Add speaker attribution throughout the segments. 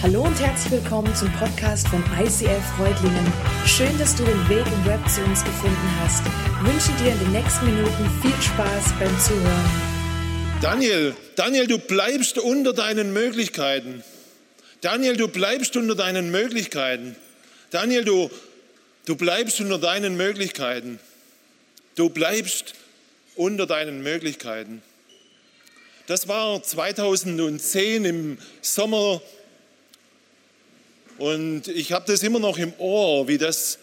Speaker 1: Hallo und herzlich willkommen zum Podcast von ICF Freudlingen. Schön, dass du den Weg im Web zu uns gefunden hast. Ich wünsche dir in den nächsten Minuten viel Spaß beim Zuhören.
Speaker 2: Daniel, Daniel, du bleibst unter deinen Möglichkeiten. Daniel, du bleibst unter deinen Möglichkeiten. Daniel, du, du bleibst unter deinen Möglichkeiten. Du bleibst unter deinen Möglichkeiten. Das war 2010 im Sommer und ich habe das immer noch im Ohr, wie das,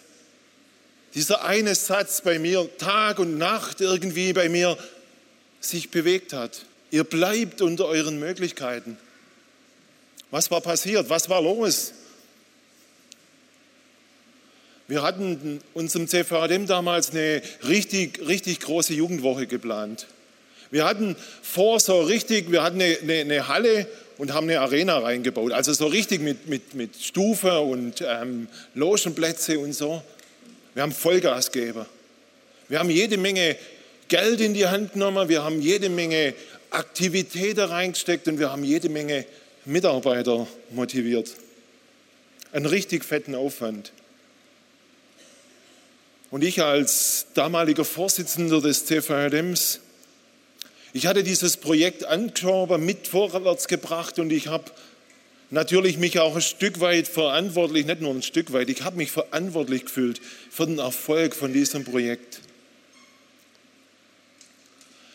Speaker 2: dieser eine Satz bei mir Tag und Nacht irgendwie bei mir sich bewegt hat. Ihr bleibt unter euren Möglichkeiten. Was war passiert? Was war los? Wir hatten in unserem CVADM damals eine richtig, richtig große Jugendwoche geplant. Wir hatten vor so richtig, wir hatten eine, eine, eine Halle und haben eine Arena reingebaut. Also so richtig mit, mit, mit Stufe und ähm, Logenplätze und so. Wir haben Vollgas gegeben. Wir haben jede Menge Geld in die Hand genommen, wir haben jede Menge Aktivitäten reingesteckt und wir haben jede Menge Mitarbeiter motiviert. Einen richtig fetten Aufwand. Und ich als damaliger Vorsitzender des CVRMs ich hatte dieses Projekt angeschaut, mit vorwärts gebracht und ich habe natürlich mich auch ein Stück weit verantwortlich, nicht nur ein Stück weit, ich habe mich verantwortlich gefühlt für den Erfolg von diesem Projekt.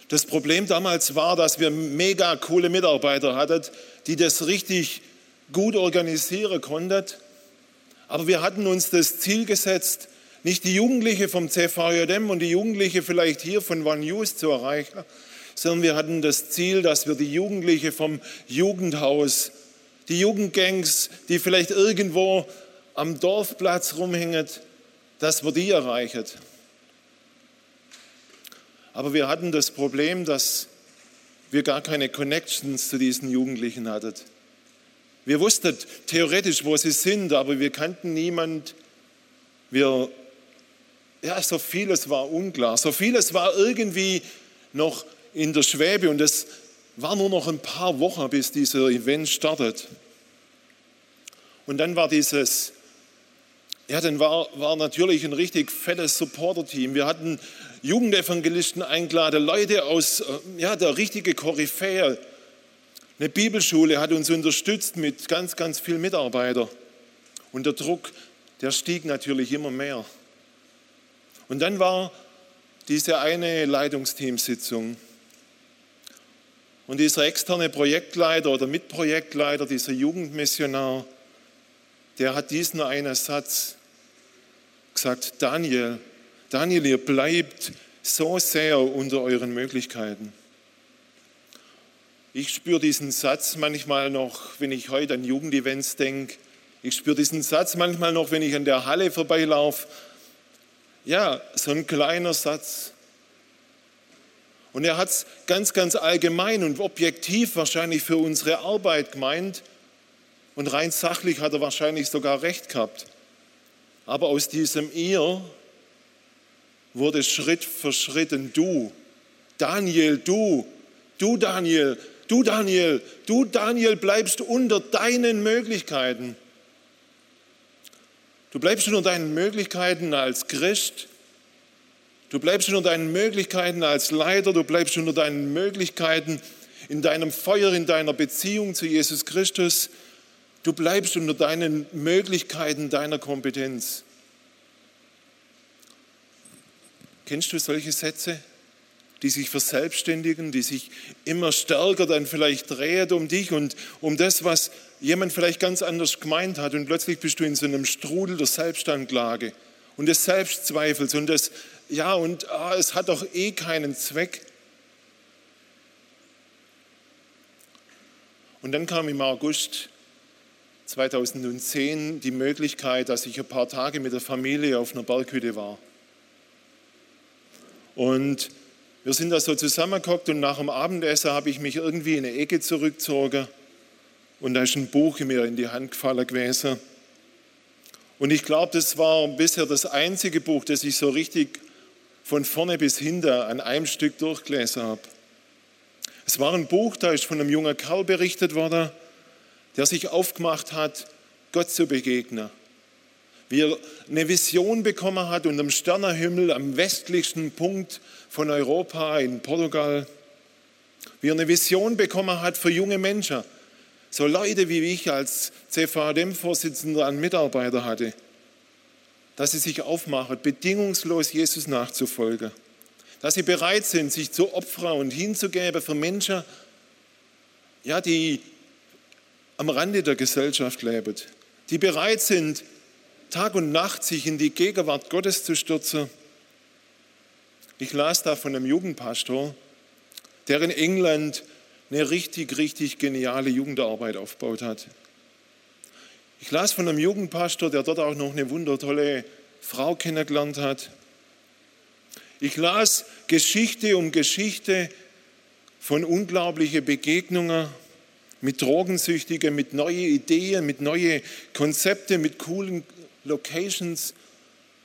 Speaker 2: Das Problem damals war, dass wir mega coole Mitarbeiter hatten, die das richtig gut organisieren konnten. Aber wir hatten uns das Ziel gesetzt, nicht die Jugendliche vom CVJM und die Jugendliche vielleicht hier von One News zu erreichen, sondern wir hatten das Ziel, dass wir die Jugendliche vom Jugendhaus, die Jugendgangs, die vielleicht irgendwo am Dorfplatz rumhängen, dass wir die erreichen. Aber wir hatten das Problem, dass wir gar keine Connections zu diesen Jugendlichen hatten. Wir wussten theoretisch, wo sie sind, aber wir kannten niemand. Wir, ja, so vieles war unklar. So vieles war irgendwie noch in der Schwebe und es war nur noch ein paar Wochen, bis dieser Event startet. Und dann war dieses, ja, dann war, war natürlich ein richtig fettes Supporter-Team. Wir hatten Jugendevangelisten eingeladen, Leute aus, äh, ja, der richtige Koryphäe. Eine Bibelschule hat uns unterstützt mit ganz, ganz vielen Mitarbeitern. Und der Druck, der stieg natürlich immer mehr. Und dann war diese eine Leitungsteamsitzung. Und dieser externe Projektleiter oder Mitprojektleiter, dieser Jugendmissionar, der hat diesen einen Satz gesagt, Daniel, Daniel, ihr bleibt so sehr unter euren Möglichkeiten. Ich spüre diesen Satz manchmal noch, wenn ich heute an Jugendevents denke. Ich spüre diesen Satz manchmal noch, wenn ich an der Halle vorbeilaufe. Ja, so ein kleiner Satz. Und er hat es ganz, ganz allgemein und objektiv wahrscheinlich für unsere Arbeit gemeint. Und rein sachlich hat er wahrscheinlich sogar recht gehabt. Aber aus diesem Ihr wurde Schritt für Schritt ein Du. Daniel, du, du Daniel, du Daniel, du Daniel bleibst unter deinen Möglichkeiten. Du bleibst unter deinen Möglichkeiten als Christ, Du bleibst unter deinen Möglichkeiten als Leiter, du bleibst unter deinen Möglichkeiten in deinem Feuer, in deiner Beziehung zu Jesus Christus. Du bleibst unter deinen Möglichkeiten deiner Kompetenz. Kennst du solche Sätze, die sich verselbstständigen, die sich immer stärker dann vielleicht drehen um dich und um das, was jemand vielleicht ganz anders gemeint hat und plötzlich bist du in so einem Strudel der Selbstanklage und des Selbstzweifels und des ja, und ah, es hat doch eh keinen Zweck. Und dann kam im August 2010 die Möglichkeit, dass ich ein paar Tage mit der Familie auf einer Berghütte war. Und wir sind da so zusammengeguckt und nach dem Abendessen habe ich mich irgendwie in eine Ecke zurückgezogen und da ist ein Buch mir in die Hand gefallen gewesen. Und ich glaube, das war bisher das einzige Buch, das ich so richtig von vorne bis hinten an einem Stück durchgelesen habe. Es war ein Buch, da ist von einem jungen Kerl berichtet worden, der sich aufgemacht hat, Gott zu begegnen. Wie er eine Vision bekommen hat unterm Sternenhimmel am westlichsten Punkt von Europa in Portugal. Wie er eine Vision bekommen hat für junge Menschen. So Leute wie ich als CVDM-Vorsitzender an Mitarbeiter hatte. Dass sie sich aufmachen, bedingungslos Jesus nachzufolgen. Dass sie bereit sind, sich zu opfern und hinzugeben für Menschen, ja, die am Rande der Gesellschaft leben, die bereit sind, Tag und Nacht sich in die Gegenwart Gottes zu stürzen. Ich las da von einem Jugendpastor, der in England eine richtig, richtig geniale Jugendarbeit aufgebaut hat. Ich las von einem Jugendpastor, der dort auch noch eine wundertolle Frau kennengelernt hat. Ich las Geschichte um Geschichte von unglaublichen Begegnungen mit Drogensüchtigen, mit neuen Ideen, mit neuen Konzepten, mit coolen Locations,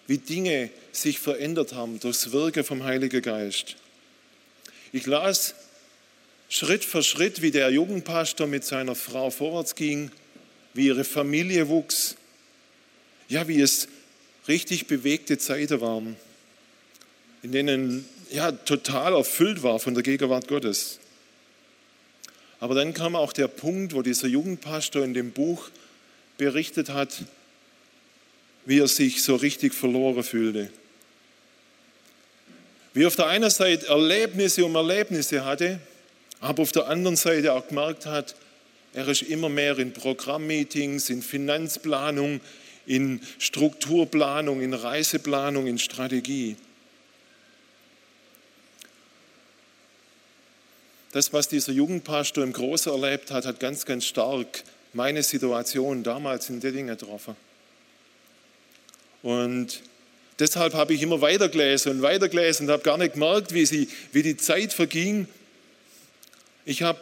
Speaker 2: wie Dinge sich verändert haben durchs Wirken vom Heiligen Geist. Ich las Schritt für Schritt, wie der Jugendpastor mit seiner Frau vorwärts ging, wie ihre Familie wuchs, ja, wie es richtig bewegte Zeiten waren, in denen ja total erfüllt war von der Gegenwart Gottes. Aber dann kam auch der Punkt, wo dieser Jugendpastor in dem Buch berichtet hat, wie er sich so richtig verloren fühlte. Wie auf der einen Seite Erlebnisse um Erlebnisse hatte, aber auf der anderen Seite auch gemerkt hat, er ist immer mehr in Programmmeetings, in Finanzplanung, in Strukturplanung, in Reiseplanung, in Strategie. das, was dieser Jugendpastor im Großen erlebt hat, hat ganz, ganz stark meine Situation damals in Dettingen getroffen. Und deshalb habe ich immer weitergelesen und weitergelesen und habe gar nicht gemerkt, wie, sie, wie die Zeit verging. Ich habe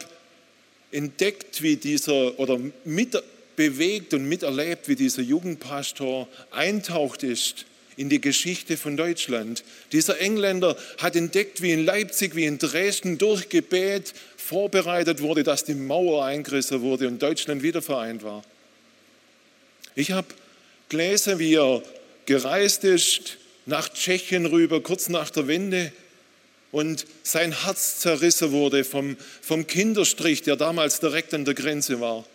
Speaker 2: entdeckt, wie dieser, oder mitbewegt und miterlebt, wie dieser Jugendpastor eintaucht ist in die Geschichte von Deutschland. Dieser Engländer hat entdeckt, wie in Leipzig, wie in Dresden durch Gebet vorbereitet wurde, dass die Mauer eingerissen wurde und Deutschland wieder vereint war. Ich habe gelesen, wie er gereist ist nach Tschechien rüber, kurz nach der Wende, und sein Herz zerrissen wurde vom, vom Kinderstrich, der damals direkt an der Grenze war.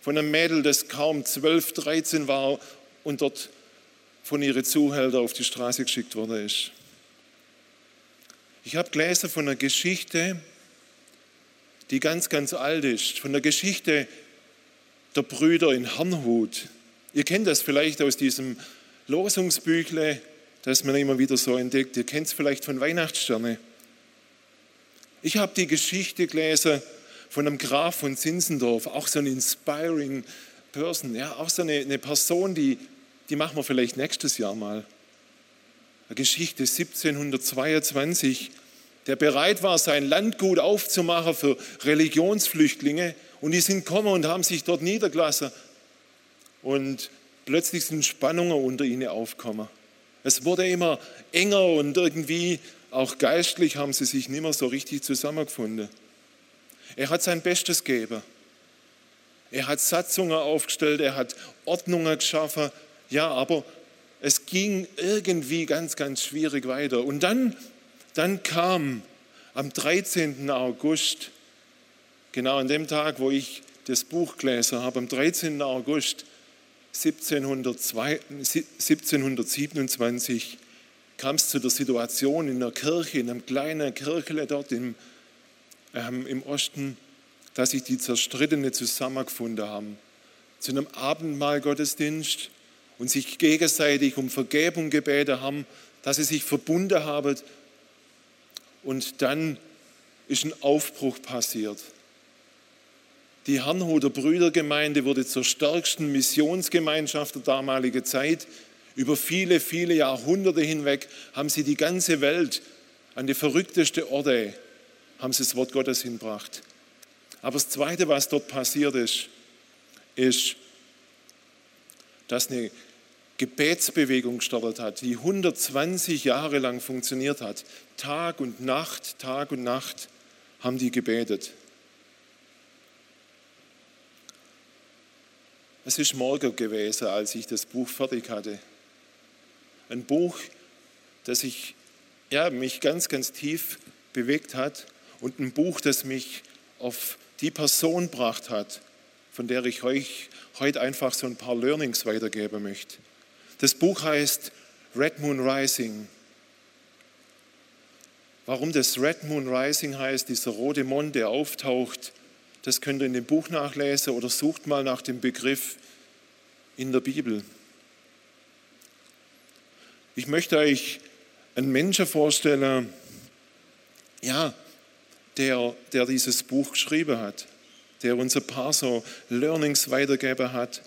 Speaker 2: Von einem Mädel, das kaum 12, 13 war und dort von ihren Zuhältern auf die Straße geschickt worden ist. Ich habe gelesen von einer Geschichte, die ganz, ganz alt ist, von der Geschichte der Brüder in Herrnhut. Ihr kennt das vielleicht aus diesem Losungsbüchle, das man immer wieder so entdeckt. Ihr kennt es vielleicht von Weihnachtssterne. Ich habe die Geschichte gelesen von einem Graf von Zinzendorf, auch so ein inspiring Person, ja, auch so eine, eine Person, die die machen wir vielleicht nächstes Jahr mal. Eine Geschichte 1722, der bereit war, sein Landgut aufzumachen für Religionsflüchtlinge. Und die sind gekommen und haben sich dort niedergelassen. Und plötzlich sind Spannungen unter ihnen aufgekommen. Es wurde immer enger und irgendwie auch geistlich haben sie sich nicht mehr so richtig zusammengefunden. Er hat sein Bestes gegeben. Er hat Satzungen aufgestellt, er hat Ordnungen geschaffen, ja, aber es ging irgendwie ganz, ganz schwierig weiter. Und dann, dann kam am 13. August, genau an dem Tag, wo ich das Buch gelesen habe, am 13. August 1702, 1727 kam es zu der Situation in der Kirche, in einem kleinen Kirchle dort im, ähm, im Osten, dass sich die Zerstrittene zusammengefunden haben. Zu einem Abendmahlgottesdienst und sich gegenseitig um Vergebung gebeten haben, dass sie sich verbunden haben. Und dann ist ein Aufbruch passiert. Die Herrnhuter Brüdergemeinde wurde zur stärksten Missionsgemeinschaft der damaligen Zeit. Über viele, viele Jahrhunderte hinweg haben sie die ganze Welt an die verrückteste Orte, haben sie das Wort Gottes hinbracht. Aber das Zweite, was dort passiert ist, ist, dass eine Gebetsbewegung gestartet hat, die 120 Jahre lang funktioniert hat. Tag und Nacht, Tag und Nacht haben die gebetet. Es ist morgen gewesen, als ich das Buch fertig hatte. Ein Buch, das ich, ja, mich ganz, ganz tief bewegt hat und ein Buch, das mich auf die Person gebracht hat, von der ich euch heute einfach so ein paar Learnings weitergeben möchte. Das Buch heißt Red Moon Rising. Warum das Red Moon Rising heißt, dieser rote Mond, der auftaucht, das könnt ihr in dem Buch nachlesen oder sucht mal nach dem Begriff in der Bibel. Ich möchte euch einen Menschen vorstellen, ja, der, der dieses Buch geschrieben hat, der uns ein paar so Learnings weitergegeben hat.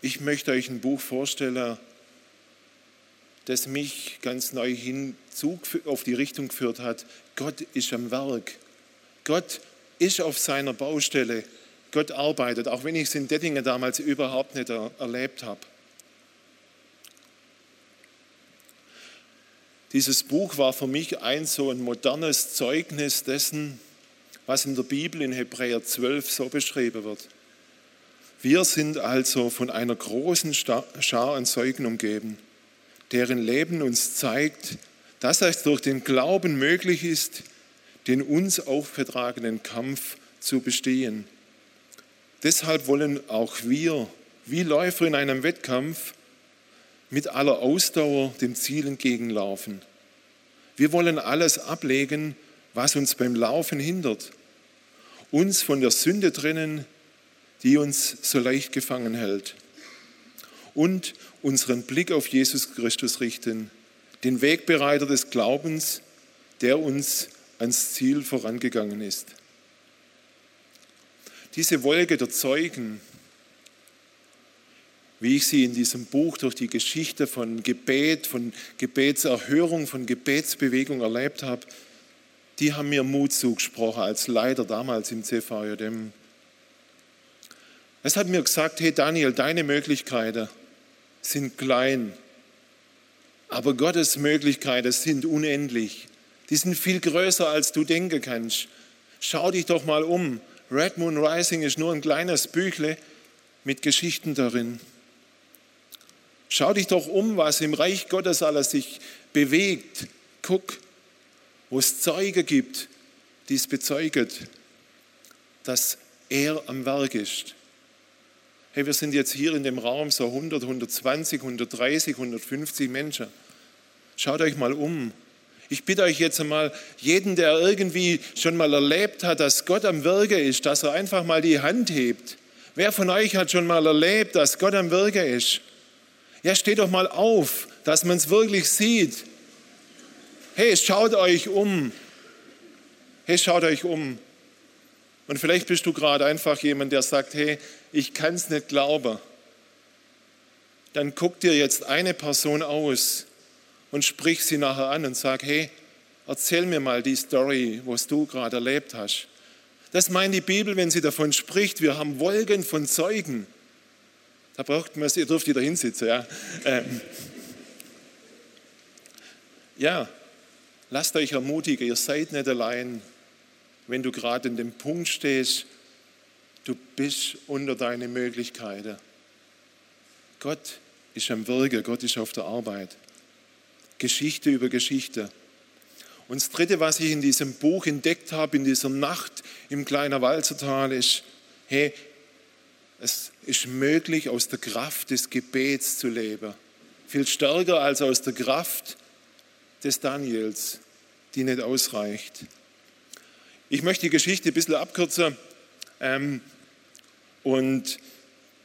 Speaker 2: Ich möchte euch ein Buch vorstellen, das mich ganz neu hin auf die Richtung geführt hat. Gott ist am Werk. Gott ist auf seiner Baustelle. Gott arbeitet, auch wenn ich es in Dettingen damals überhaupt nicht erlebt habe. Dieses Buch war für mich ein so ein modernes Zeugnis dessen, was in der Bibel in Hebräer 12 so beschrieben wird. Wir sind also von einer großen Schar an Zeugen umgeben, deren Leben uns zeigt, dass es durch den Glauben möglich ist, den uns aufgetragenen Kampf zu bestehen. Deshalb wollen auch wir, wie Läufer in einem Wettkampf, mit aller Ausdauer dem Ziel entgegenlaufen. Wir wollen alles ablegen, was uns beim Laufen hindert, uns von der Sünde trennen, die uns so leicht gefangen hält, und unseren Blick auf Jesus Christus richten, den Wegbereiter des Glaubens, der uns ans Ziel vorangegangen ist. Diese Wolke der Zeugen, wie ich sie in diesem Buch durch die Geschichte von Gebet, von Gebetserhörung, von Gebetsbewegung erlebt habe, die haben mir Mut zugesprochen als Leiter damals im CVJM. Es hat mir gesagt, hey Daniel, deine Möglichkeiten sind klein, aber Gottes Möglichkeiten sind unendlich. Die sind viel größer, als du denken kannst. Schau dich doch mal um. Red Moon Rising ist nur ein kleines Büchle mit Geschichten darin. Schau dich doch um, was im Reich Gottes alles sich bewegt. Guck, wo es Zeuge gibt, die es bezeuget, dass er am Werk ist. Hey, wir sind jetzt hier in dem Raum so 100, 120, 130, 150 Menschen. Schaut euch mal um. Ich bitte euch jetzt einmal, jeden, der irgendwie schon mal erlebt hat, dass Gott am Wirke ist, dass er einfach mal die Hand hebt. Wer von euch hat schon mal erlebt, dass Gott am Wirke ist? Ja, steht doch mal auf, dass man es wirklich sieht. Hey, schaut euch um. Hey, schaut euch um. Und vielleicht bist du gerade einfach jemand, der sagt, hey, ich kann es nicht glauben. Dann guck dir jetzt eine Person aus und sprich sie nachher an und sag, hey, erzähl mir mal die Story, was du gerade erlebt hast. Das meint die Bibel, wenn sie davon spricht, wir haben Wolken von Zeugen. Da braucht man es, ihr dürft wieder hinsitzen, ja. Ähm, ja, lasst euch ermutigen, ihr seid nicht allein, wenn du gerade in dem Punkt stehst, du bist unter deine Möglichkeiten. Gott ist am Wirken, Gott ist auf der Arbeit. Geschichte über Geschichte. Und das Dritte, was ich in diesem Buch entdeckt habe, in dieser Nacht im kleinen Walzertal, ist, hey, es ist möglich, aus der Kraft des Gebets zu leben. Viel stärker als aus der Kraft des Daniels, die nicht ausreicht. Ich möchte die Geschichte ein bisschen abkürzen. Ähm, und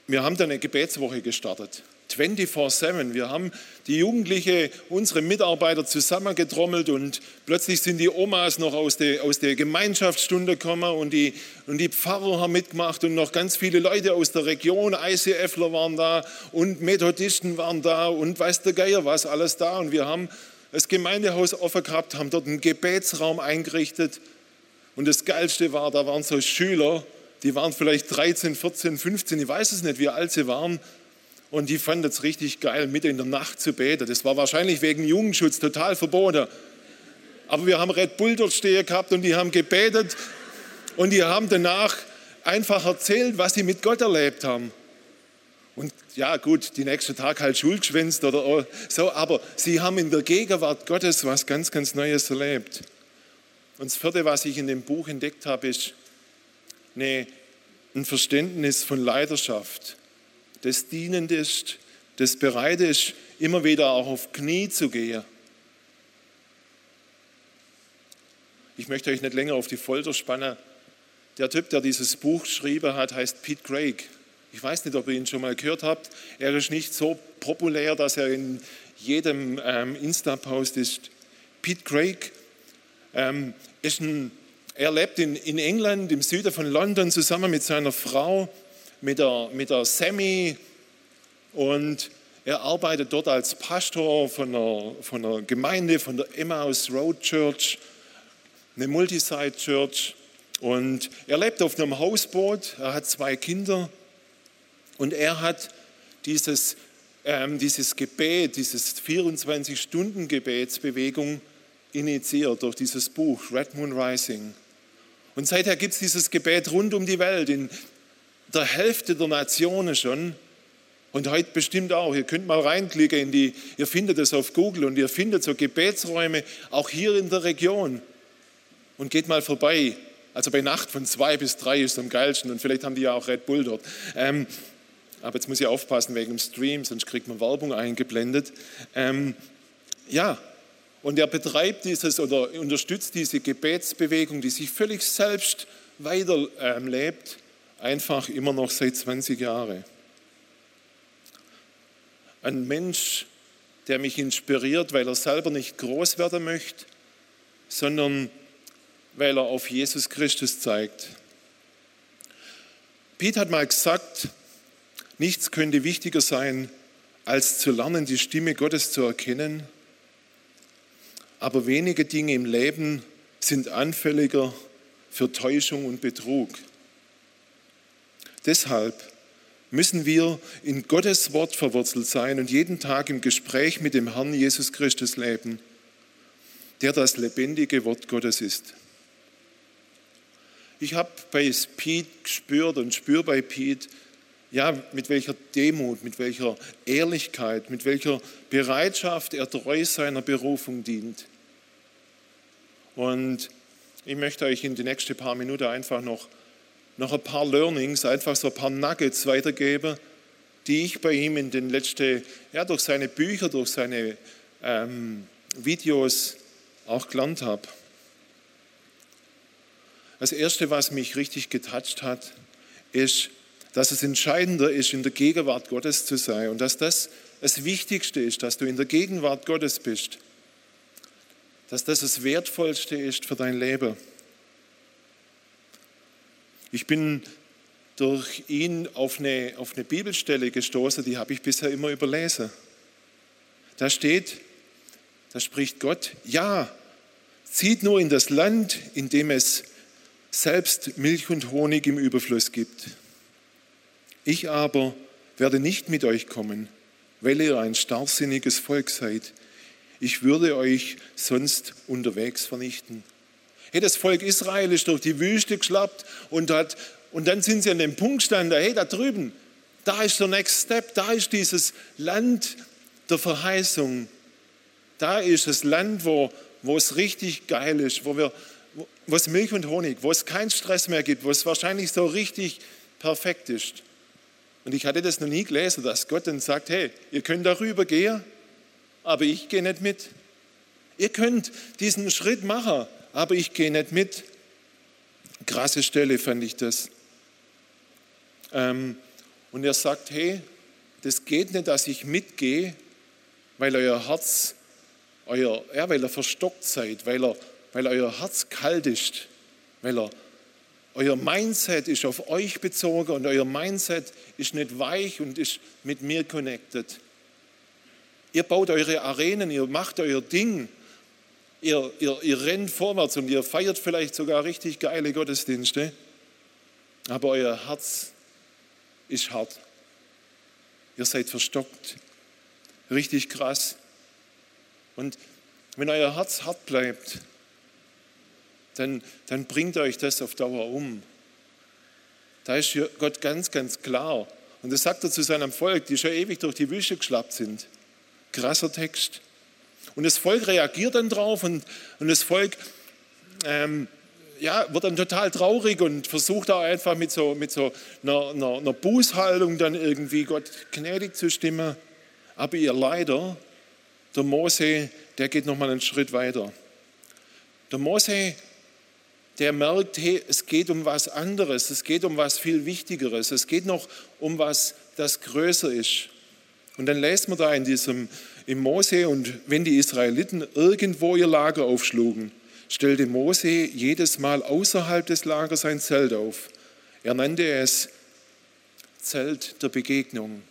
Speaker 2: wir haben dann eine Gebetswoche gestartet. 24-7. Wir haben die Jugendliche, unsere Mitarbeiter zusammengetrommelt und plötzlich sind die Omas noch aus der, aus der Gemeinschaftsstunde gekommen und die, und die Pfarrer haben mitgemacht und noch ganz viele Leute aus der Region, ICFler waren da und Methodisten waren da und weiß der Geier was, alles da. Und wir haben das Gemeindehaus offen gehabt, haben dort einen Gebetsraum eingerichtet. Und das Geilste war, da waren so Schüler, die waren vielleicht 13, 14, 15, ich weiß es nicht, wie alt sie waren und die fanden es richtig geil, mitten in der Nacht zu beten. Das war wahrscheinlich wegen Jugendschutz total verboten. Aber wir haben Red Bull dort stehen gehabt und die haben gebetet und die haben danach einfach erzählt, was sie mit Gott erlebt haben. Und ja, gut, die nächsten Tag halt Schuld geschwänzt oder so, aber sie haben in der Gegenwart Gottes was ganz, ganz Neues erlebt. Und das vierte, was ich in dem Buch entdeckt habe, ist eine, ein Verständnis von Leidenschaft, das dienend ist, das bereit ist, immer wieder auch auf Knie zu gehen. Ich möchte euch nicht länger auf die Folter spannen. Der Typ, der dieses Buch geschrieben hat, heißt Pete Craig. Ich weiß nicht, ob ihr ihn schon mal gehört habt. Er ist nicht so populär, dass er in jedem ähm, Insta-Post ist. Pete Craig ähm, ist ein, er lebt in, in England, im Süden von London, zusammen mit seiner Frau, mit der, mit der Sammy. Und er arbeitet dort als Pastor von einer, von einer Gemeinde, von der Emmaus Road Church, eine Multisite Church. Und er lebt auf einem Hausboot, er hat zwei Kinder und er hat dieses, ähm, dieses Gebet, dieses 24-Stunden-Gebetsbewegung initiiert durch dieses Buch Red Moon Rising. Und seither gibt es dieses Gebet rund um die Welt, in der Hälfte der Nationen schon. Und heute bestimmt auch. Ihr könnt mal reinklicken in die, ihr findet es auf Google und ihr findet so Gebetsräume auch hier in der Region. Und geht mal vorbei. Also bei Nacht von zwei bis drei ist am geilsten und vielleicht haben die ja auch Red Bull dort. Ähm, aber jetzt muss ich aufpassen wegen dem Stream, sonst kriegt man Werbung eingeblendet. Ähm, ja, und er betreibt dieses oder unterstützt diese Gebetsbewegung, die sich völlig selbst weiterlebt, ähm, einfach immer noch seit 20 Jahren. Ein Mensch, der mich inspiriert, weil er selber nicht groß werden möchte, sondern weil er auf Jesus Christus zeigt. Piet hat mal gesagt, Nichts könnte wichtiger sein, als zu lernen, die Stimme Gottes zu erkennen. Aber wenige Dinge im Leben sind anfälliger für Täuschung und Betrug. Deshalb müssen wir in Gottes Wort verwurzelt sein und jeden Tag im Gespräch mit dem Herrn Jesus Christus leben, der das lebendige Wort Gottes ist. Ich habe bei Pete gespürt und spüre bei Pete, ja, mit welcher Demut, mit welcher Ehrlichkeit, mit welcher Bereitschaft er treu seiner Berufung dient. Und ich möchte euch in die nächsten paar Minuten einfach noch, noch ein paar Learnings, einfach so ein paar Nuggets weitergeben, die ich bei ihm in den letzten, ja, durch seine Bücher, durch seine ähm, Videos auch gelernt habe. Das Erste, was mich richtig getatscht hat, ist, dass es entscheidender ist, in der Gegenwart Gottes zu sein und dass das das Wichtigste ist, dass du in der Gegenwart Gottes bist, dass das das Wertvollste ist für dein Leben. Ich bin durch ihn auf eine, auf eine Bibelstelle gestoßen, die habe ich bisher immer überlesen. Da steht, da spricht Gott, ja, zieht nur in das Land, in dem es selbst Milch und Honig im Überfluss gibt. Ich aber werde nicht mit euch kommen, weil ihr ein starrsinniges Volk seid. Ich würde euch sonst unterwegs vernichten. Hey, das Volk Israel ist durch die Wüste geschlappt und, hat, und dann sind sie an dem Punkt gestanden, hey, da drüben, da ist der Next Step, da ist dieses Land der Verheißung. Da ist das Land, wo, wo es richtig geil ist, wo, wir, wo es Milch und Honig, wo es keinen Stress mehr gibt, wo es wahrscheinlich so richtig perfekt ist. Und ich hatte das noch nie gelesen, dass Gott dann sagt, hey, ihr könnt darüber gehen, aber ich gehe nicht mit. Ihr könnt diesen Schritt machen, aber ich gehe nicht mit. Krasse Stelle fand ich das. Ähm, und er sagt, hey, das geht nicht, dass ich mitgehe, weil euer Herz, euer, ja, weil ihr verstockt seid, weil, er, weil euer Herz kalt ist, weil er euer Mindset ist auf euch bezogen und euer Mindset ist nicht weich und ist mit mir connected. Ihr baut eure Arenen, ihr macht euer Ding, ihr, ihr, ihr rennt vorwärts und ihr feiert vielleicht sogar richtig geile Gottesdienste, aber euer Herz ist hart. Ihr seid verstockt. Richtig krass. Und wenn euer Herz hart bleibt, dann, dann bringt euch das auf Dauer um. Da ist Gott ganz, ganz klar. Und das sagt er zu seinem Volk, die schon ewig durch die Wüste geschlappt sind. Krasser Text. Und das Volk reagiert dann drauf und, und das Volk ähm, ja, wird dann total traurig und versucht da einfach mit so, mit so einer, einer, einer Bußhaltung dann irgendwie Gott gnädig zu stimmen. Aber ihr leider, der Mose, der geht nochmal einen Schritt weiter. Der Mose, der merkt, hey, es geht um was anderes, es geht um was viel Wichtigeres, es geht noch um was, das größer ist. Und dann lesen wir da in diesem, im Mose, und wenn die Israeliten irgendwo ihr Lager aufschlugen, stellte Mose jedes Mal außerhalb des Lagers sein Zelt auf. Er nannte es Zelt der Begegnung.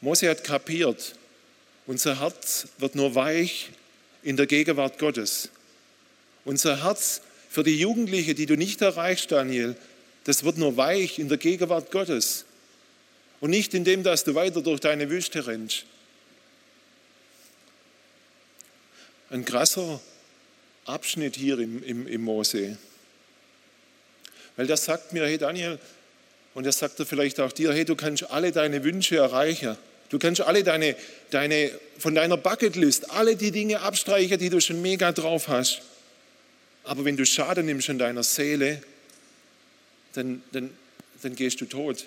Speaker 2: Mose hat kapiert, unser Herz wird nur weich in der Gegenwart Gottes. Unser Herz für die Jugendliche, die du nicht erreichst, Daniel, das wird nur weich in der Gegenwart Gottes. Und nicht in dem, dass du weiter durch deine Wüste rennst. Ein krasser Abschnitt hier im, im, im Mose. Weil das sagt mir, hey Daniel, und das sagt er vielleicht auch dir, hey, du kannst alle deine Wünsche erreichen. Du kannst alle deine, deine, von deiner Bucketlist, alle die Dinge abstreichen, die du schon mega drauf hast. Aber wenn du Schaden nimmst an deiner Seele, dann, dann, dann gehst du tot.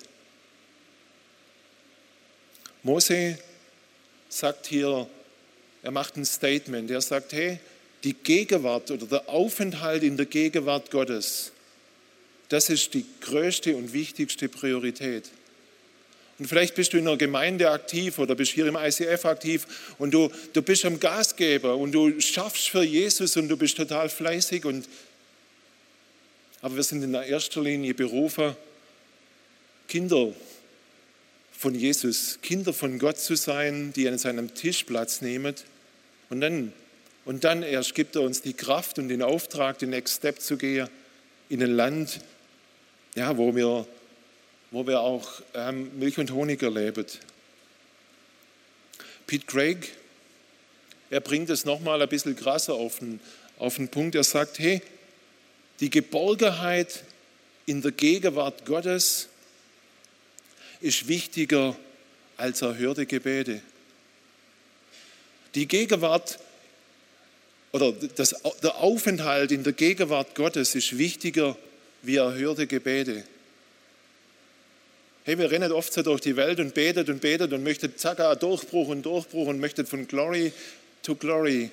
Speaker 2: Mose sagt hier, er macht ein Statement. Er sagt, hey, die Gegenwart oder der Aufenthalt in der Gegenwart Gottes, das ist die größte und wichtigste Priorität. Und vielleicht bist du in einer Gemeinde aktiv oder bist hier im ICF aktiv und du, du bist am Gasgeber und du schaffst für Jesus und du bist total fleißig. Und, aber wir sind in erster Linie berufen, Kinder von Jesus, Kinder von Gott zu sein, die an seinem Tisch Platz nehmen. Und dann und dann erst gibt er uns die Kraft und den Auftrag, den Next Step zu gehen in ein Land, ja, wo, wir, wo wir auch ähm, Milch und Honig erleben. Pete Craig, er bringt es nochmal ein bisschen krasser auf den, auf den Punkt. Er sagt, hey, die Geborgenheit in der Gegenwart Gottes ist wichtiger als erhörte Gebete. Die Gegenwart oder das, der Aufenthalt in der Gegenwart Gottes ist wichtiger wie erhörte Gebete. Hey, wir rennen oft so durch die Welt und betet und betet und möchten zack, Durchbruch und Durchbruch und möchten von Glory to Glory.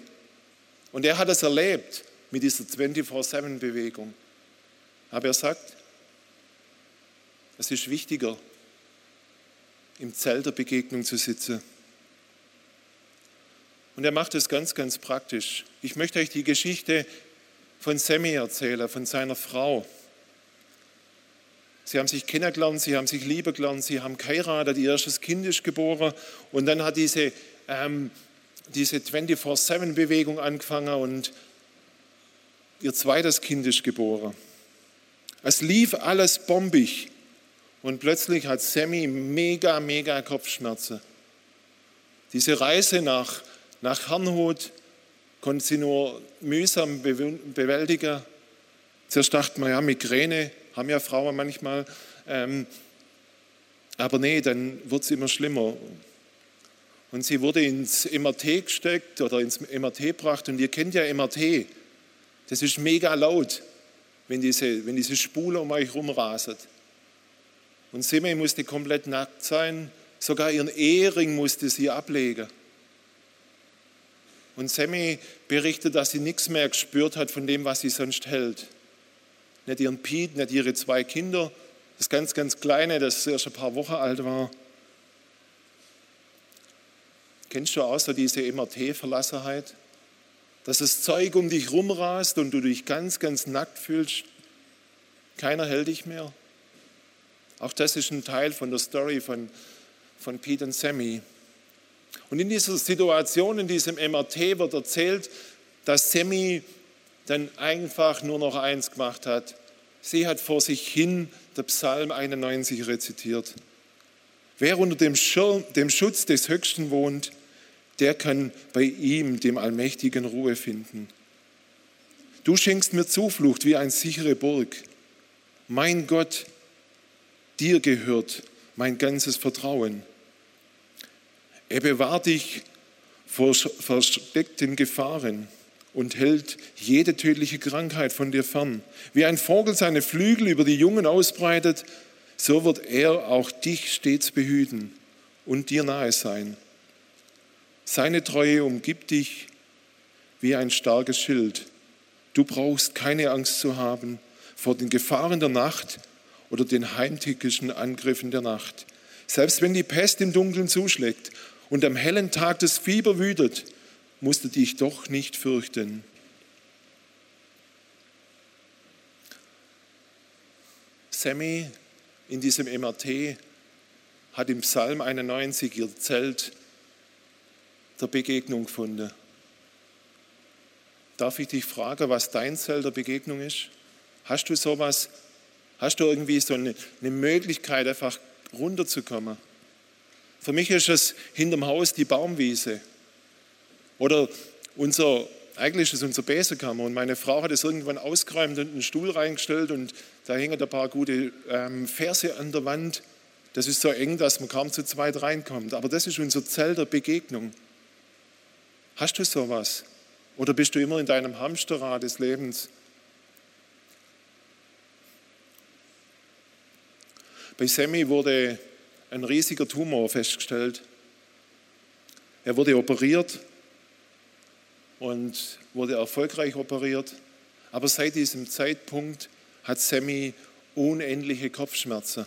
Speaker 2: Und er hat es erlebt mit dieser 24-7-Bewegung. Aber er sagt, es ist wichtiger, im Zelt der Begegnung zu sitzen und er macht es ganz, ganz praktisch. Ich möchte euch die Geschichte von Sammy erzählen, von seiner Frau. Sie haben sich kennengelernt, sie haben sich lieben gelernt, sie haben geheiratet, ihr erstes Kind ist geboren und dann hat diese, ähm, diese 24-7-Bewegung angefangen und ihr zweites Kind ist geboren. Es lief alles bombig und plötzlich hat Sammy mega, mega Kopfschmerzen. Diese Reise nach nach Herrnhut konnte sie nur mühsam bewältigen. Zuerst dachte man, ja, Migräne haben ja Frauen manchmal. Ähm, aber nee, dann wird es immer schlimmer. Und sie wurde ins MRT gesteckt oder ins MRT gebracht. Und ihr kennt ja MRT. Das ist mega laut, wenn diese, wenn diese Spule um euch rumraset. Und Simi musste komplett nackt sein. Sogar ihren Ehering musste sie ablegen. Und Sammy berichtet, dass sie nichts mehr gespürt hat von dem, was sie sonst hält. Nicht ihren Pete, nicht ihre zwei Kinder, das ganz, ganz Kleine, das erst ein paar Wochen alt war. Kennst du auch so diese MRT-Verlassenheit? Dass das Zeug um dich rumrast und du dich ganz, ganz nackt fühlst. Keiner hält dich mehr. Auch das ist ein Teil von der Story von, von Pete und Sammy. Und in dieser Situation, in diesem MRT wird erzählt, dass Semi dann einfach nur noch eins gemacht hat. Sie hat vor sich hin der Psalm 91 rezitiert. Wer unter dem, Schirm, dem Schutz des Höchsten wohnt, der kann bei ihm, dem Allmächtigen, Ruhe finden. Du schenkst mir Zuflucht wie eine sichere Burg. Mein Gott, dir gehört mein ganzes Vertrauen. Er bewahrt dich vor versteckten Gefahren und hält jede tödliche Krankheit von dir fern. Wie ein Vogel seine Flügel über die Jungen ausbreitet, so wird er auch dich stets behüten und dir nahe sein. Seine Treue umgibt dich wie ein starkes Schild. Du brauchst keine Angst zu haben vor den Gefahren der Nacht oder den heimtückischen Angriffen der Nacht. Selbst wenn die Pest im Dunkeln zuschlägt und am hellen Tag das Fieber wütet, musst du dich doch nicht fürchten. Sammy in diesem MRT hat im Psalm 91 ihr Zelt der Begegnung gefunden. Darf ich dich fragen, was dein Zelt der Begegnung ist? Hast du sowas, hast du irgendwie so eine, eine Möglichkeit, einfach runterzukommen? Für mich ist es hinterm Haus die Baumwiese. Oder unser, eigentlich ist es unser Besenkammer und meine Frau hat es irgendwann ausgeräumt und einen Stuhl reingestellt und da hängen ein paar gute ähm, Verse an der Wand. Das ist so eng, dass man kaum zu zweit reinkommt. Aber das ist unser Zelt der Begegnung. Hast du sowas? Oder bist du immer in deinem Hamsterrad des Lebens? Bei Sammy wurde ein riesiger Tumor festgestellt. Er wurde operiert und wurde erfolgreich operiert. Aber seit diesem Zeitpunkt hat Sammy unendliche Kopfschmerzen.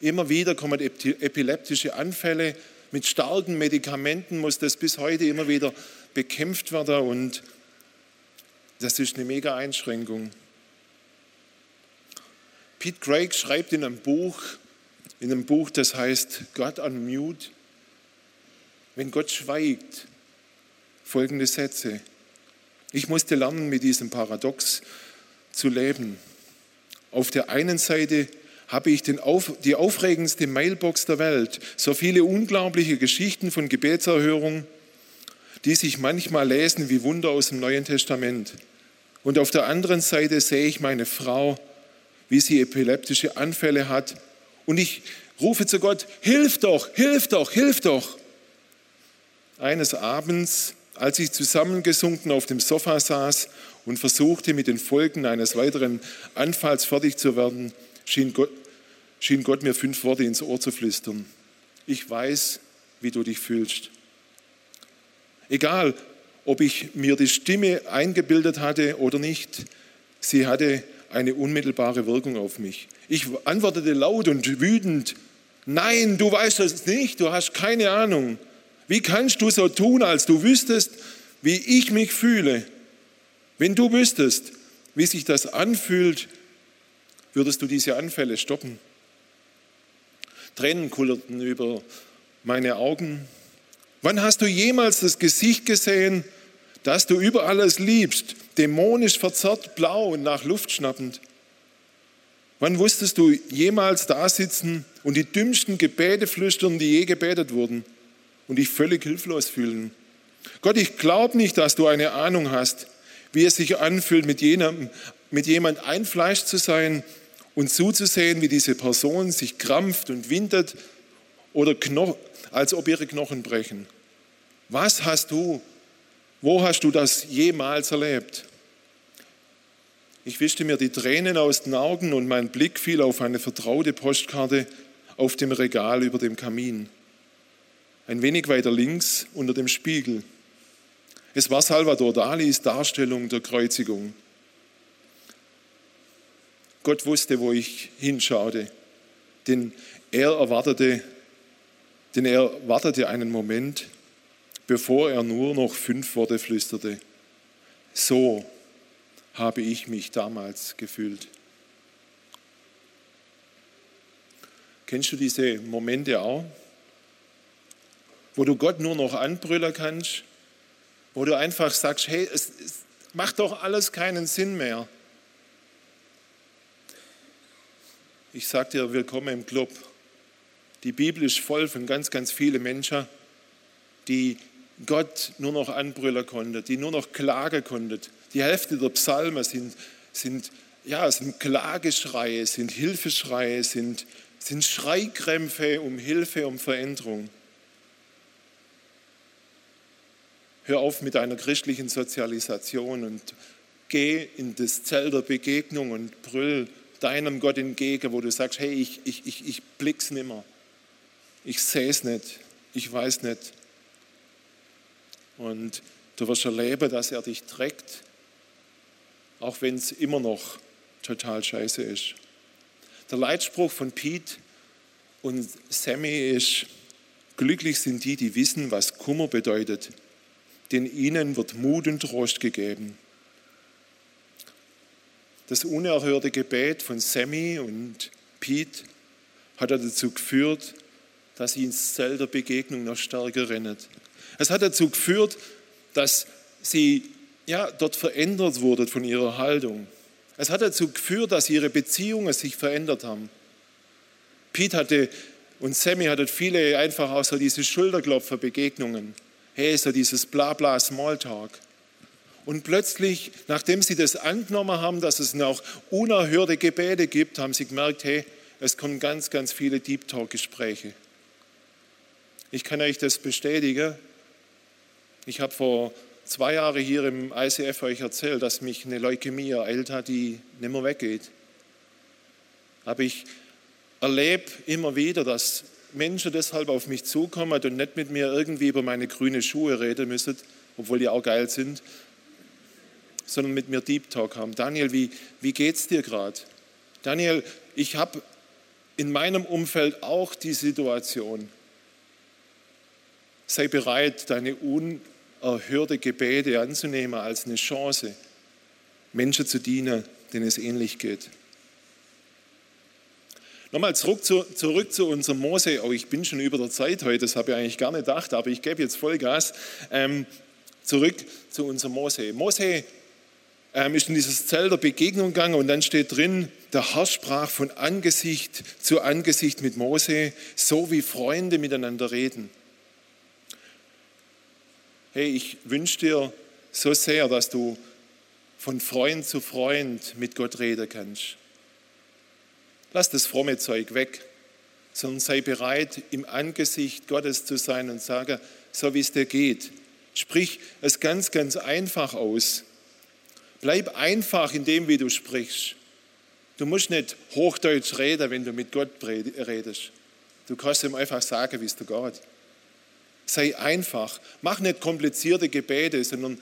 Speaker 2: Immer wieder kommen epileptische Anfälle. Mit starken Medikamenten muss das bis heute immer wieder bekämpft werden und das ist eine mega Einschränkung. Pete Craig schreibt in einem Buch, in einem Buch, das heißt Gott on Mute, wenn Gott schweigt, folgende Sätze. Ich musste lernen, mit diesem Paradox zu leben. Auf der einen Seite habe ich auf, die aufregendste Mailbox der Welt, so viele unglaubliche Geschichten von Gebetserhörung, die sich manchmal lesen wie Wunder aus dem Neuen Testament. Und auf der anderen Seite sehe ich meine Frau, wie sie epileptische Anfälle hat. Und ich rufe zu Gott, hilf doch, hilf doch, hilf doch. Eines Abends, als ich zusammengesunken auf dem Sofa saß und versuchte, mit den Folgen eines weiteren Anfalls fertig zu werden, schien Gott, schien Gott mir fünf Worte ins Ohr zu flüstern. Ich weiß, wie du dich fühlst. Egal, ob ich mir die Stimme eingebildet hatte oder nicht, sie hatte eine unmittelbare Wirkung auf mich. Ich antwortete laut und wütend, nein, du weißt das nicht, du hast keine Ahnung. Wie kannst du so tun, als du wüsstest, wie ich mich fühle? Wenn du wüsstest, wie sich das anfühlt, würdest du diese Anfälle stoppen. Tränen kullerten über meine Augen. Wann hast du jemals das Gesicht gesehen, das du über alles liebst, dämonisch verzerrt, blau und nach Luft schnappend. Wann wusstest du jemals da sitzen und die dümmsten Gebete flüstern, die je gebetet wurden und dich völlig hilflos fühlen? Gott, ich glaube nicht, dass du eine Ahnung hast, wie es sich anfühlt, mit, jenem, mit jemand einfleischt zu sein und zuzusehen, wie diese Person sich krampft und windet oder Knoch als ob ihre Knochen brechen. Was hast du wo hast du das jemals erlebt? Ich wischte mir die Tränen aus den Augen und mein Blick fiel auf eine vertraute Postkarte auf dem Regal über dem Kamin. Ein wenig weiter links unter dem Spiegel. Es war Salvador Dalis Darstellung der Kreuzigung. Gott wusste, wo ich hinschaute, denn er erwartete, denn er wartete einen Moment, bevor er nur noch fünf Worte flüsterte. So habe ich mich damals gefühlt. Kennst du diese Momente auch, wo du Gott nur noch anbrüllen kannst, wo du einfach sagst, hey, es, es macht doch alles keinen Sinn mehr. Ich sage dir, willkommen im Club. Die Bibel ist voll von ganz, ganz vielen Menschen, die Gott nur noch anbrüllen konnte, die nur noch klagen konnte. Die Hälfte der Psalmen sind, sind ja, sind Klageschreie, es sind Hilfeschreie, es sind, sind Schreikrämpfe um Hilfe, um Veränderung. Hör auf mit deiner christlichen Sozialisation und geh in das Zelt der Begegnung und brüll deinem Gott entgegen, wo du sagst, hey, ich, ich, ich, ich blick's nimmer. Ich sehe es nicht. Ich weiß nicht. Und du wirst erleben, dass er dich trägt, auch wenn es immer noch total scheiße ist. Der Leitspruch von Pete und Sammy ist, glücklich sind die, die wissen, was Kummer bedeutet, denn ihnen wird Mut und Trost gegeben. Das unerhörte Gebet von Sammy und Pete hat dazu geführt, dass sie ins Zelt der Begegnung noch stärker rennen. Es hat dazu geführt, dass sie ja, dort verändert wurde von ihrer Haltung. Es hat dazu geführt, dass ihre Beziehungen sich verändert haben. Pete hatte und Sammy hatten viele einfach auch so diese Schulterklopfer-Begegnungen. Hey, so dieses Blabla Smalltalk. Und plötzlich, nachdem sie das angenommen haben, dass es noch unerhörte Gebete gibt, haben sie gemerkt, hey, es kommen ganz, ganz viele Deep Talk-Gespräche. Ich kann euch das bestätigen. Ich habe vor zwei Jahren hier im ICF euch erzählt, dass mich eine Leukämie ereilt hat, die nicht mehr weggeht. Aber ich erlebe immer wieder, dass Menschen deshalb auf mich zukommen und nicht mit mir irgendwie über meine grünen Schuhe reden müssen, obwohl die auch geil sind, sondern mit mir Deep Talk haben. Daniel, wie, wie es dir gerade? Daniel, ich habe in meinem Umfeld auch die Situation. Sei bereit, deine unerhörte Gebete anzunehmen als eine Chance, Menschen zu dienen, denen es ähnlich geht. Nochmal zurück zu, zurück zu unserem Mose. Oh, ich bin schon über der Zeit heute, das habe ich eigentlich gar nicht gedacht, aber ich gebe jetzt Vollgas. Ähm, zurück zu unserem Mose. Mose ähm, ist in dieses Zelt der Begegnung gegangen und dann steht drin, der Herr sprach von Angesicht zu Angesicht mit Mose, so wie Freunde miteinander reden. Hey, ich wünsche dir so sehr, dass du von Freund zu Freund mit Gott reden kannst. Lass das fromme Zeug weg, sondern sei bereit, im Angesicht Gottes zu sein und sagen, so wie es dir geht. Sprich es ganz, ganz einfach aus Bleib einfach in dem, wie du sprichst. Du musst nicht Hochdeutsch reden, wenn du mit Gott redest. Du kannst ihm einfach sagen, wie es dir geht. Sei einfach. Mach nicht komplizierte Gebete, sondern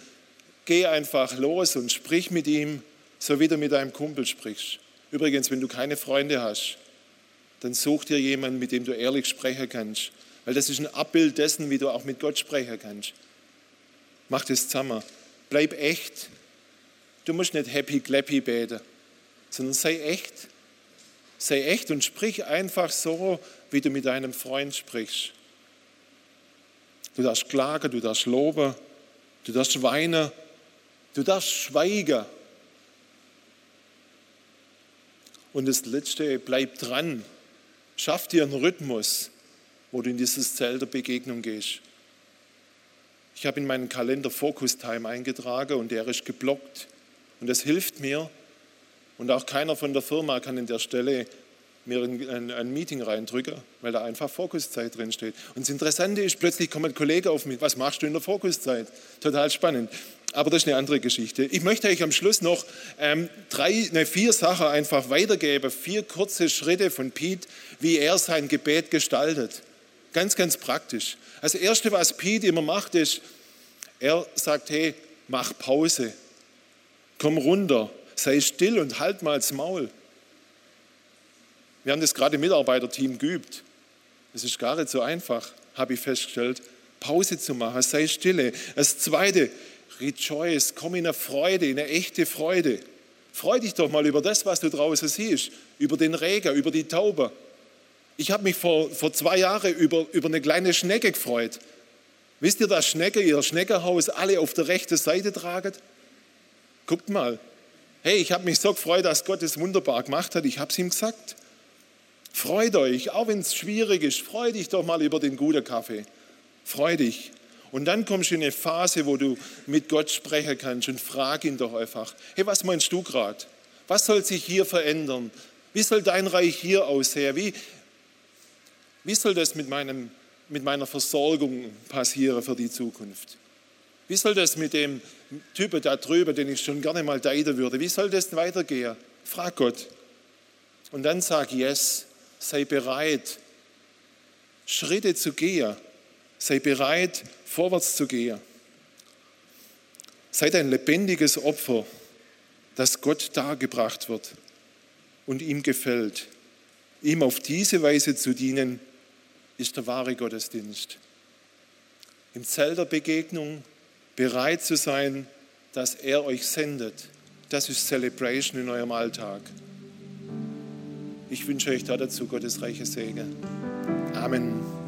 Speaker 2: geh einfach los und sprich mit ihm, so wie du mit deinem Kumpel sprichst. Übrigens, wenn du keine Freunde hast, dann such dir jemanden, mit dem du ehrlich sprechen kannst. Weil das ist ein Abbild dessen, wie du auch mit Gott sprechen kannst. Mach das zusammen. Bleib echt. Du musst nicht happy clappy beten, sondern sei echt. Sei echt und sprich einfach so, wie du mit deinem Freund sprichst. Du darfst klagen, du darfst loben, du darfst weinen, du darfst schweigen. Und das Letzte, bleib dran. Schaff dir einen Rhythmus, wo du in dieses Zelt der Begegnung gehst. Ich habe in meinen Kalender Focus Time eingetragen und der ist geblockt. Und das hilft mir. Und auch keiner von der Firma kann in der Stelle mir ein, ein, Meeting reindrücken, weil da einfach Fokuszeit drin steht. Und das Interessante ist, plötzlich kommt ein Kollege auf mich, was machst du in der Fokuszeit? Total spannend. Aber das ist eine andere Geschichte. Ich möchte euch am Schluss noch ähm, drei, ne, vier Sachen einfach weitergeben, vier kurze Schritte von Pete, wie er sein Gebet gestaltet. Ganz, ganz praktisch. Das Erste, was Pete immer macht, ist, er sagt, hey, mach Pause komm runter, sei still und halt mal das Maul. Wir haben das gerade im Mitarbeiterteam geübt. Es ist gar nicht so einfach, habe ich festgestellt, Pause zu machen, sei stille. Das Zweite, rejoice, komm in eine Freude, in eine echte Freude. Freu dich doch mal über das, was du draußen siehst, über den Regen, über die Taube. Ich habe mich vor, vor zwei Jahren über, über eine kleine Schnecke gefreut. Wisst ihr, dass Schnecke ihr Schneckenhaus alle auf der rechten Seite tragen? Guckt mal. Hey, ich habe mich so gefreut, dass Gott es wunderbar gemacht hat. Ich habe es ihm gesagt. Freut euch, auch wenn es schwierig ist, freu dich doch mal über den guten Kaffee. Freu dich. Und dann kommst du in eine Phase, wo du mit Gott sprechen kannst und frag ihn doch einfach, hey, was meinst du gerade? Was soll sich hier verändern? Wie soll dein Reich hier aussehen? Wie, wie soll das mit, meinem, mit meiner Versorgung passieren für die Zukunft? Wie soll das mit dem Typen da drüben, den ich schon gerne mal daten würde, wie soll das weitergehen? Frag Gott. Und dann sag Yes, sei bereit, Schritte zu gehen. Sei bereit, vorwärts zu gehen. Seid ein lebendiges Opfer, das Gott dargebracht wird und ihm gefällt. Ihm auf diese Weise zu dienen, ist der wahre Gottesdienst. Im Zelt der Begegnung bereit zu sein, dass er euch sendet. Das ist Celebration in eurem Alltag. Ich wünsche euch dazu Gottes reiche Segen. Amen.